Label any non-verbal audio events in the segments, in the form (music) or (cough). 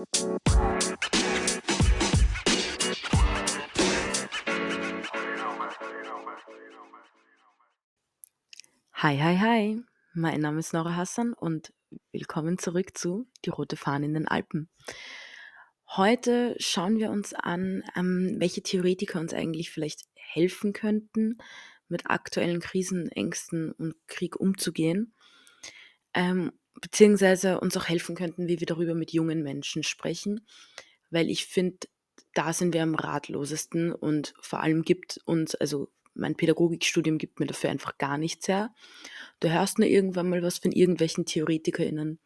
Hi, hi, hi. Mein Name ist Nora Hassan und willkommen zurück zu Die rote Fahne in den Alpen. Heute schauen wir uns an, ähm, welche Theoretiker uns eigentlich vielleicht helfen könnten, mit aktuellen Krisen, Ängsten und Krieg umzugehen, ähm, beziehungsweise uns auch helfen könnten, wie wir darüber mit jungen Menschen sprechen, weil ich finde, da sind wir am ratlosesten und vor allem gibt uns, also mein Pädagogikstudium gibt mir dafür einfach gar nichts her. Du hörst nur irgendwann mal was von irgendwelchen TheoretikerInnen,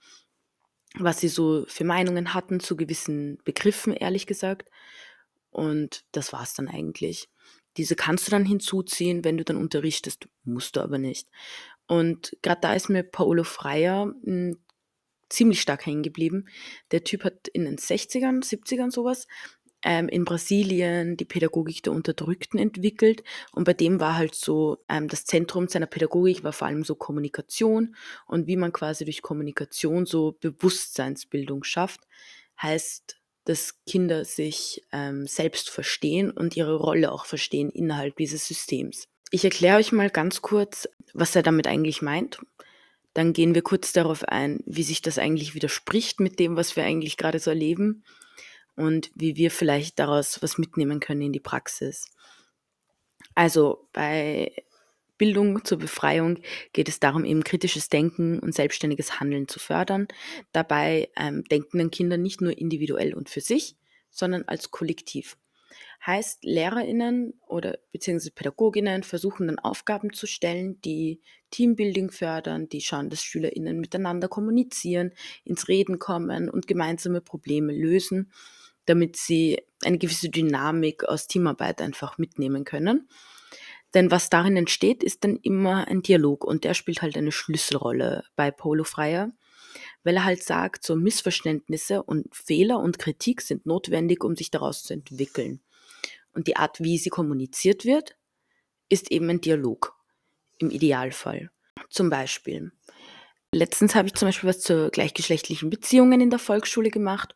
was sie so für Meinungen hatten zu gewissen Begriffen, ehrlich gesagt. Und das war's dann eigentlich. Diese kannst du dann hinzuziehen, wenn du dann unterrichtest, musst du aber nicht. Und gerade da ist mir Paolo Freier hm, ziemlich stark hängen geblieben. Der Typ hat in den 60ern, 70ern sowas ähm, in Brasilien die Pädagogik der Unterdrückten entwickelt. Und bei dem war halt so, ähm, das Zentrum seiner Pädagogik war vor allem so Kommunikation und wie man quasi durch Kommunikation so Bewusstseinsbildung schafft, heißt, dass Kinder sich ähm, selbst verstehen und ihre Rolle auch verstehen innerhalb dieses Systems. Ich erkläre euch mal ganz kurz, was er damit eigentlich meint. Dann gehen wir kurz darauf ein, wie sich das eigentlich widerspricht mit dem, was wir eigentlich gerade so erleben und wie wir vielleicht daraus was mitnehmen können in die Praxis. Also bei Bildung zur Befreiung geht es darum, eben kritisches Denken und selbstständiges Handeln zu fördern. Dabei ähm, denken dann Kinder nicht nur individuell und für sich, sondern als Kollektiv. Heißt, LehrerInnen oder beziehungsweise PädagogInnen versuchen dann Aufgaben zu stellen, die Teambuilding fördern, die schauen, dass SchülerInnen miteinander kommunizieren, ins Reden kommen und gemeinsame Probleme lösen damit sie eine gewisse Dynamik aus Teamarbeit einfach mitnehmen können. Denn was darin entsteht, ist dann immer ein Dialog und der spielt halt eine Schlüsselrolle bei Polo Freier, weil er halt sagt, so Missverständnisse und Fehler und Kritik sind notwendig, um sich daraus zu entwickeln. Und die Art, wie sie kommuniziert wird, ist eben ein Dialog im Idealfall. Zum Beispiel. Letztens habe ich zum Beispiel was zu gleichgeschlechtlichen Beziehungen in der Volksschule gemacht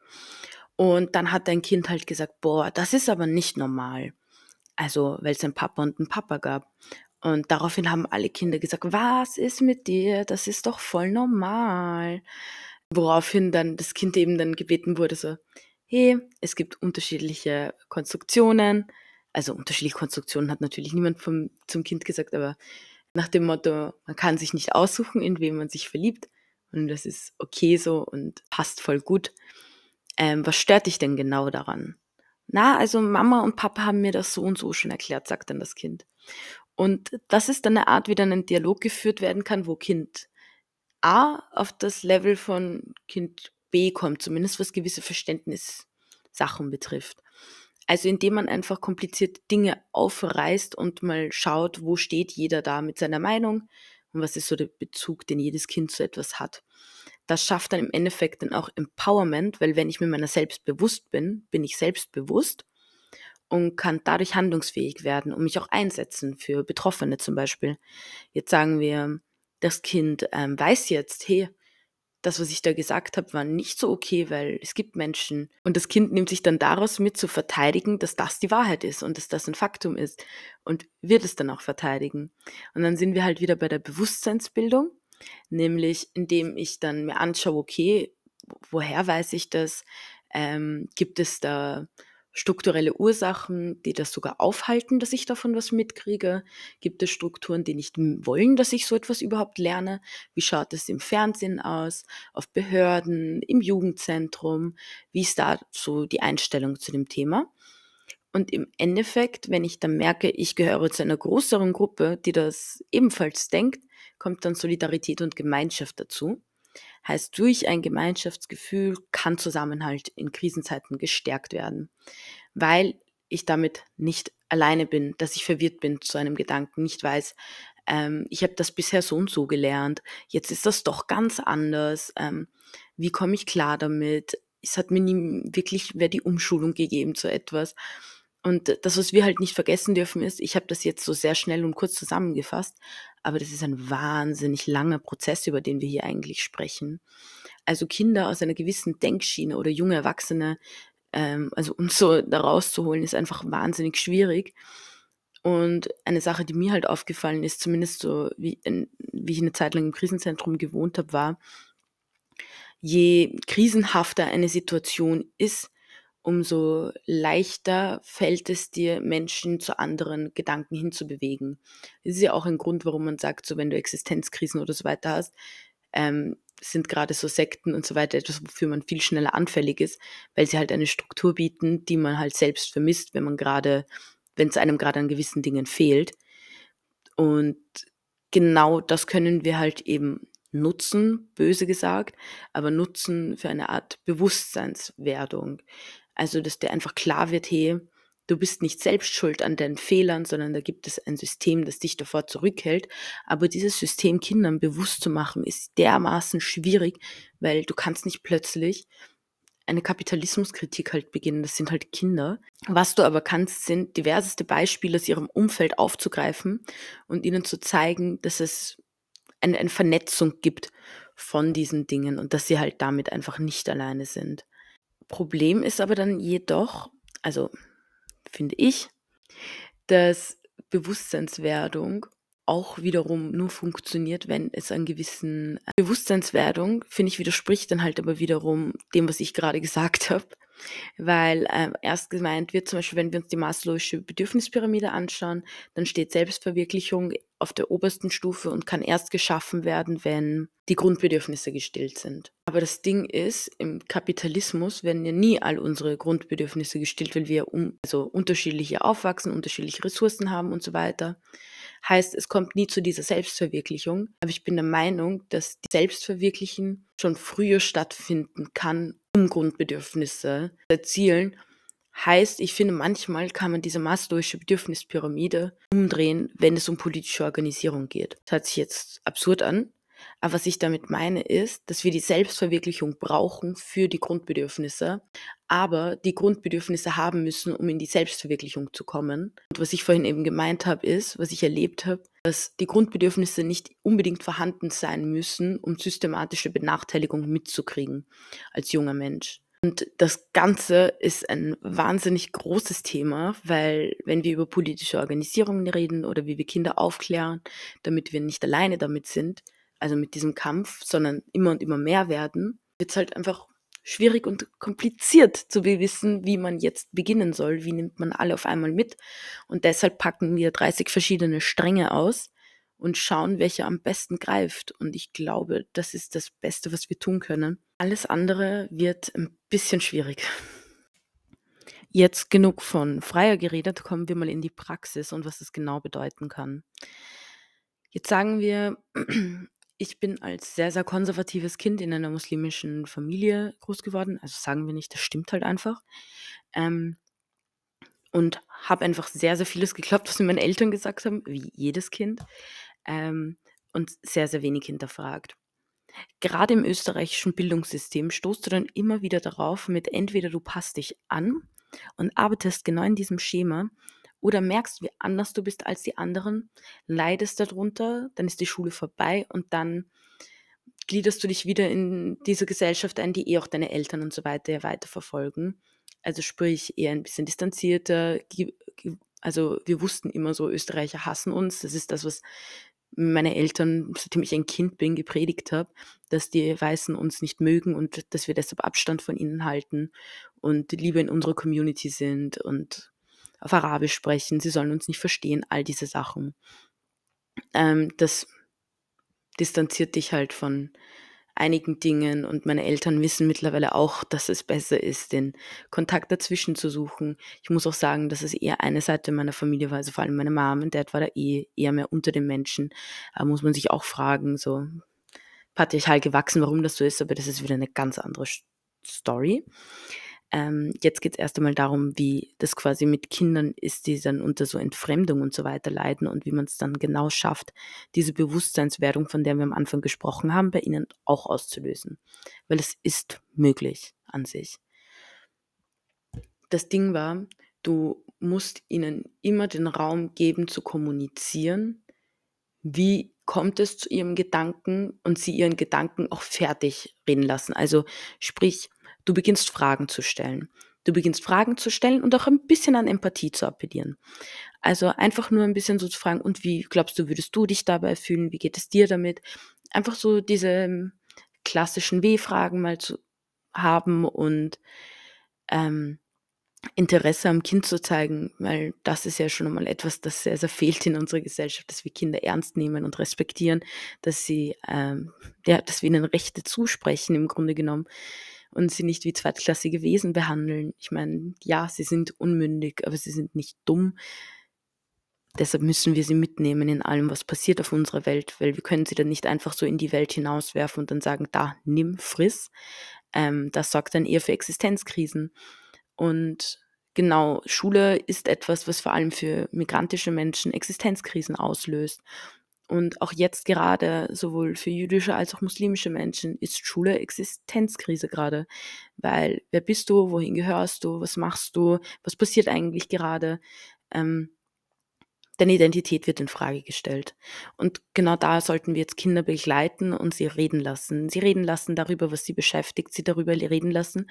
und dann hat dein Kind halt gesagt, boah, das ist aber nicht normal. Also, weil es einen Papa und einen Papa gab. Und daraufhin haben alle Kinder gesagt, was ist mit dir? Das ist doch voll normal. Woraufhin dann das Kind eben dann gebeten wurde, so, hey, es gibt unterschiedliche Konstruktionen. Also unterschiedliche Konstruktionen hat natürlich niemand vom, zum Kind gesagt, aber nach dem Motto, man kann sich nicht aussuchen, in wem man sich verliebt. Und das ist okay so und passt voll gut ähm, was stört dich denn genau daran? Na, also Mama und Papa haben mir das so und so schon erklärt, sagt dann das Kind. Und das ist dann eine Art, wie dann ein Dialog geführt werden kann, wo Kind A auf das Level von Kind B kommt, zumindest was gewisse Verständnissachen betrifft. Also indem man einfach komplizierte Dinge aufreißt und mal schaut, wo steht jeder da mit seiner Meinung und was ist so der Bezug, den jedes Kind zu etwas hat das schafft dann im Endeffekt dann auch Empowerment, weil wenn ich mir meiner selbst bewusst bin, bin ich selbstbewusst und kann dadurch handlungsfähig werden und mich auch einsetzen für Betroffene zum Beispiel. Jetzt sagen wir, das Kind ähm, weiß jetzt, hey, das, was ich da gesagt habe, war nicht so okay, weil es gibt Menschen. Und das Kind nimmt sich dann daraus mit zu verteidigen, dass das die Wahrheit ist und dass das ein Faktum ist und wird es dann auch verteidigen. Und dann sind wir halt wieder bei der Bewusstseinsbildung nämlich indem ich dann mir anschaue, okay, woher weiß ich das? Ähm, gibt es da strukturelle Ursachen, die das sogar aufhalten, dass ich davon was mitkriege? Gibt es Strukturen, die nicht wollen, dass ich so etwas überhaupt lerne? Wie schaut es im Fernsehen aus, auf Behörden, im Jugendzentrum? Wie ist da so die Einstellung zu dem Thema? Und im Endeffekt, wenn ich dann merke, ich gehöre zu einer größeren Gruppe, die das ebenfalls denkt, kommt dann Solidarität und Gemeinschaft dazu. Heißt, durch ein Gemeinschaftsgefühl kann Zusammenhalt in Krisenzeiten gestärkt werden, weil ich damit nicht alleine bin, dass ich verwirrt bin zu einem Gedanken, nicht weiß, ähm, ich habe das bisher so und so gelernt, jetzt ist das doch ganz anders, ähm, wie komme ich klar damit? Es hat mir nie wirklich wer die Umschulung gegeben zu etwas. Und das, was wir halt nicht vergessen dürfen, ist, ich habe das jetzt so sehr schnell und kurz zusammengefasst, aber das ist ein wahnsinnig langer Prozess, über den wir hier eigentlich sprechen. also Kinder aus einer gewissen Denkschiene oder junge Erwachsene, ähm, also uns so da rauszuholen, ist einfach wahnsinnig schwierig. Und eine Sache, die mir halt aufgefallen ist, zumindest so wie, in, wie ich eine Zeit lang im Krisenzentrum gewohnt habe, war, je krisenhafter eine Situation ist, umso leichter fällt es dir, Menschen zu anderen Gedanken hinzubewegen. Das ist ja auch ein Grund, warum man sagt, so wenn du Existenzkrisen oder so weiter hast, ähm, sind gerade so Sekten und so weiter etwas, wofür man viel schneller anfällig ist, weil sie halt eine Struktur bieten, die man halt selbst vermisst, wenn man gerade, wenn es einem gerade an gewissen Dingen fehlt. Und genau das können wir halt eben nutzen, böse gesagt, aber nutzen für eine Art Bewusstseinswerdung. Also, dass dir einfach klar wird, hey, du bist nicht selbst schuld an deinen Fehlern, sondern da gibt es ein System, das dich davor zurückhält. Aber dieses System Kindern bewusst zu machen, ist dermaßen schwierig, weil du kannst nicht plötzlich eine Kapitalismuskritik halt beginnen. Das sind halt Kinder. Was du aber kannst, sind diverseste Beispiele aus ihrem Umfeld aufzugreifen und ihnen zu zeigen, dass es eine, eine Vernetzung gibt von diesen Dingen und dass sie halt damit einfach nicht alleine sind. Problem ist aber dann jedoch, also finde ich, dass Bewusstseinswerdung auch wiederum nur funktioniert, wenn es einen gewissen äh, Bewusstseinswerdung, finde ich, widerspricht dann halt aber wiederum dem, was ich gerade (laughs) gesagt habe. Weil äh, erst gemeint wird, zum Beispiel, wenn wir uns die Maslow'sche Bedürfnispyramide anschauen, dann steht Selbstverwirklichung auf der obersten Stufe und kann erst geschaffen werden, wenn die Grundbedürfnisse gestillt sind. Aber das Ding ist, im Kapitalismus werden ja nie all unsere Grundbedürfnisse gestillt, weil wir um, also unterschiedliche aufwachsen, unterschiedliche Ressourcen haben und so weiter. Heißt, es kommt nie zu dieser Selbstverwirklichung. Aber ich bin der Meinung, dass die Selbstverwirklichen schon früher stattfinden kann, um Grundbedürfnisse zu erzielen. Heißt, ich finde, manchmal kann man diese Maslow'sche Bedürfnispyramide umdrehen, wenn es um politische Organisierung geht. Das hört sich jetzt absurd an, aber was ich damit meine ist, dass wir die Selbstverwirklichung brauchen für die Grundbedürfnisse, aber die Grundbedürfnisse haben müssen, um in die Selbstverwirklichung zu kommen. Und was ich vorhin eben gemeint habe, ist, was ich erlebt habe, dass die Grundbedürfnisse nicht unbedingt vorhanden sein müssen, um systematische Benachteiligung mitzukriegen als junger Mensch. Und das Ganze ist ein wahnsinnig großes Thema, weil wenn wir über politische Organisationen reden oder wie wir Kinder aufklären, damit wir nicht alleine damit sind, also mit diesem Kampf, sondern immer und immer mehr werden, wird es halt einfach schwierig und kompliziert zu wissen, wie man jetzt beginnen soll, wie nimmt man alle auf einmal mit. Und deshalb packen wir 30 verschiedene Stränge aus und schauen, welcher am besten greift. Und ich glaube, das ist das Beste, was wir tun können. Alles andere wird ein bisschen schwierig. Jetzt genug von freier geredet, kommen wir mal in die Praxis und was es genau bedeuten kann. Jetzt sagen wir, (clears throat) ich bin als sehr, sehr konservatives Kind in einer muslimischen Familie groß geworden. Also sagen wir nicht, das stimmt halt einfach. Ähm, und habe einfach sehr, sehr vieles geglaubt, was mir meine Eltern gesagt haben, wie jedes Kind. Ähm, und sehr, sehr wenig hinterfragt. Gerade im österreichischen Bildungssystem stoßt du dann immer wieder darauf mit entweder du passt dich an und arbeitest genau in diesem Schema oder merkst, wie anders du bist als die anderen, leidest darunter, dann ist die Schule vorbei und dann gliederst du dich wieder in diese Gesellschaft ein, die eh auch deine Eltern und so weiter ja weiterverfolgen. Also sprich eher ein bisschen distanzierter. Also wir wussten immer so, Österreicher hassen uns. Das ist das, was meine Eltern, seitdem ich ein Kind bin, gepredigt habe, dass die Weißen uns nicht mögen und dass wir deshalb Abstand von ihnen halten und lieber in unserer Community sind und auf Arabisch sprechen, sie sollen uns nicht verstehen, all diese Sachen. Ähm, das distanziert dich halt von einigen Dingen und meine Eltern wissen mittlerweile auch, dass es besser ist, den Kontakt dazwischen zu suchen. Ich muss auch sagen, dass es eher eine Seite meiner Familie war, also vor allem meine Mom, und Dad war da eh eher mehr unter den Menschen. Da muss man sich auch fragen, so patriarchal gewachsen, warum das so ist, aber das ist wieder eine ganz andere Story. Ähm, jetzt geht es erst einmal darum, wie das quasi mit Kindern ist, die dann unter so Entfremdung und so weiter leiden und wie man es dann genau schafft, diese Bewusstseinswerdung, von der wir am Anfang gesprochen haben, bei ihnen auch auszulösen. Weil es ist möglich an sich. Das Ding war, du musst ihnen immer den Raum geben zu kommunizieren, wie kommt es zu ihrem Gedanken und sie ihren Gedanken auch fertig reden lassen. Also sprich, du beginnst Fragen zu stellen. Du beginnst Fragen zu stellen und auch ein bisschen an Empathie zu appellieren. Also einfach nur ein bisschen so zu fragen, und wie glaubst du, würdest du dich dabei fühlen? Wie geht es dir damit? Einfach so diese ähm, klassischen W-Fragen mal zu haben und ähm, Interesse am Kind zu zeigen, weil das ist ja schon mal etwas, das sehr, sehr fehlt in unserer Gesellschaft, dass wir Kinder ernst nehmen und respektieren, dass sie, ähm, ja, dass wir ihnen Rechte zusprechen im Grunde genommen und sie nicht wie zweitklassige Wesen behandeln. Ich meine, ja, sie sind unmündig, aber sie sind nicht dumm. Deshalb müssen wir sie mitnehmen in allem, was passiert auf unserer Welt, weil wir können sie dann nicht einfach so in die Welt hinauswerfen und dann sagen, da, nimm, friss. Ähm, das sorgt dann eher für Existenzkrisen. Und genau, Schule ist etwas, was vor allem für migrantische Menschen Existenzkrisen auslöst. Und auch jetzt gerade, sowohl für jüdische als auch muslimische Menschen, ist Schule Existenzkrise gerade. Weil wer bist du, wohin gehörst du, was machst du, was passiert eigentlich gerade? Ähm, Deine Identität wird in Frage gestellt. Und genau da sollten wir jetzt Kinder begleiten und sie reden lassen. Sie reden lassen darüber, was sie beschäftigt, sie darüber reden lassen,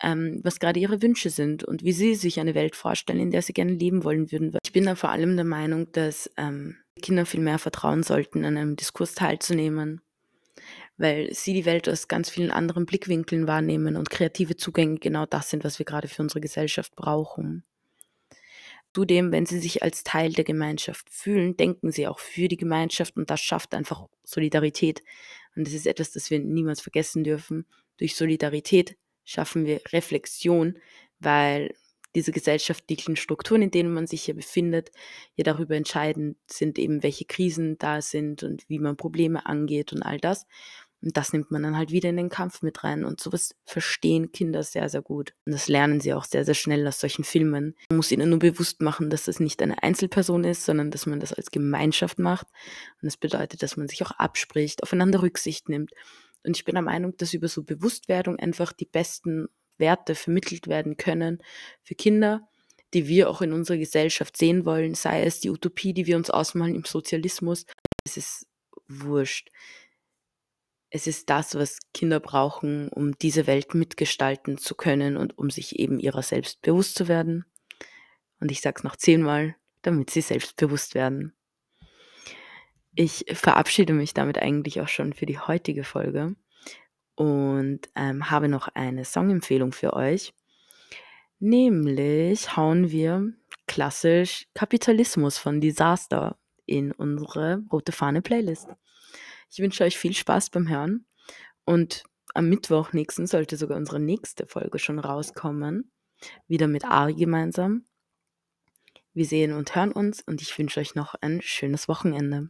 ähm, was gerade ihre Wünsche sind und wie sie sich eine Welt vorstellen, in der sie gerne leben wollen würden. Ich bin da vor allem der Meinung, dass ähm, Kinder viel mehr vertrauen sollten, an einem Diskurs teilzunehmen, weil sie die Welt aus ganz vielen anderen Blickwinkeln wahrnehmen und kreative Zugänge genau das sind, was wir gerade für unsere Gesellschaft brauchen. Zudem, wenn sie sich als Teil der Gemeinschaft fühlen, denken sie auch für die Gemeinschaft und das schafft einfach Solidarität. Und das ist etwas, das wir niemals vergessen dürfen. Durch Solidarität schaffen wir Reflexion, weil diese gesellschaftlichen Strukturen, in denen man sich hier befindet, ja darüber entscheidend sind, eben welche Krisen da sind und wie man Probleme angeht und all das. Und das nimmt man dann halt wieder in den Kampf mit rein. Und sowas verstehen Kinder sehr, sehr gut. Und das lernen sie auch sehr, sehr schnell aus solchen Filmen. Man muss ihnen nur bewusst machen, dass das nicht eine Einzelperson ist, sondern dass man das als Gemeinschaft macht. Und das bedeutet, dass man sich auch abspricht, aufeinander Rücksicht nimmt. Und ich bin der Meinung, dass über so Bewusstwerdung einfach die besten Werte vermittelt werden können für Kinder, die wir auch in unserer Gesellschaft sehen wollen, sei es die Utopie, die wir uns ausmalen im Sozialismus. Es ist wurscht es ist das, was Kinder brauchen, um diese Welt mitgestalten zu können und um sich eben ihrer selbst bewusst zu werden. Und ich sage es noch zehnmal, damit sie selbstbewusst werden. Ich verabschiede mich damit eigentlich auch schon für die heutige Folge und ähm, habe noch eine Songempfehlung für euch. Nämlich hauen wir klassisch Kapitalismus von Disaster in unsere rote Fahne Playlist. Ich wünsche euch viel Spaß beim Hören und am Mittwoch nächsten sollte sogar unsere nächste Folge schon rauskommen. Wieder mit Ari gemeinsam. Wir sehen und hören uns und ich wünsche euch noch ein schönes Wochenende.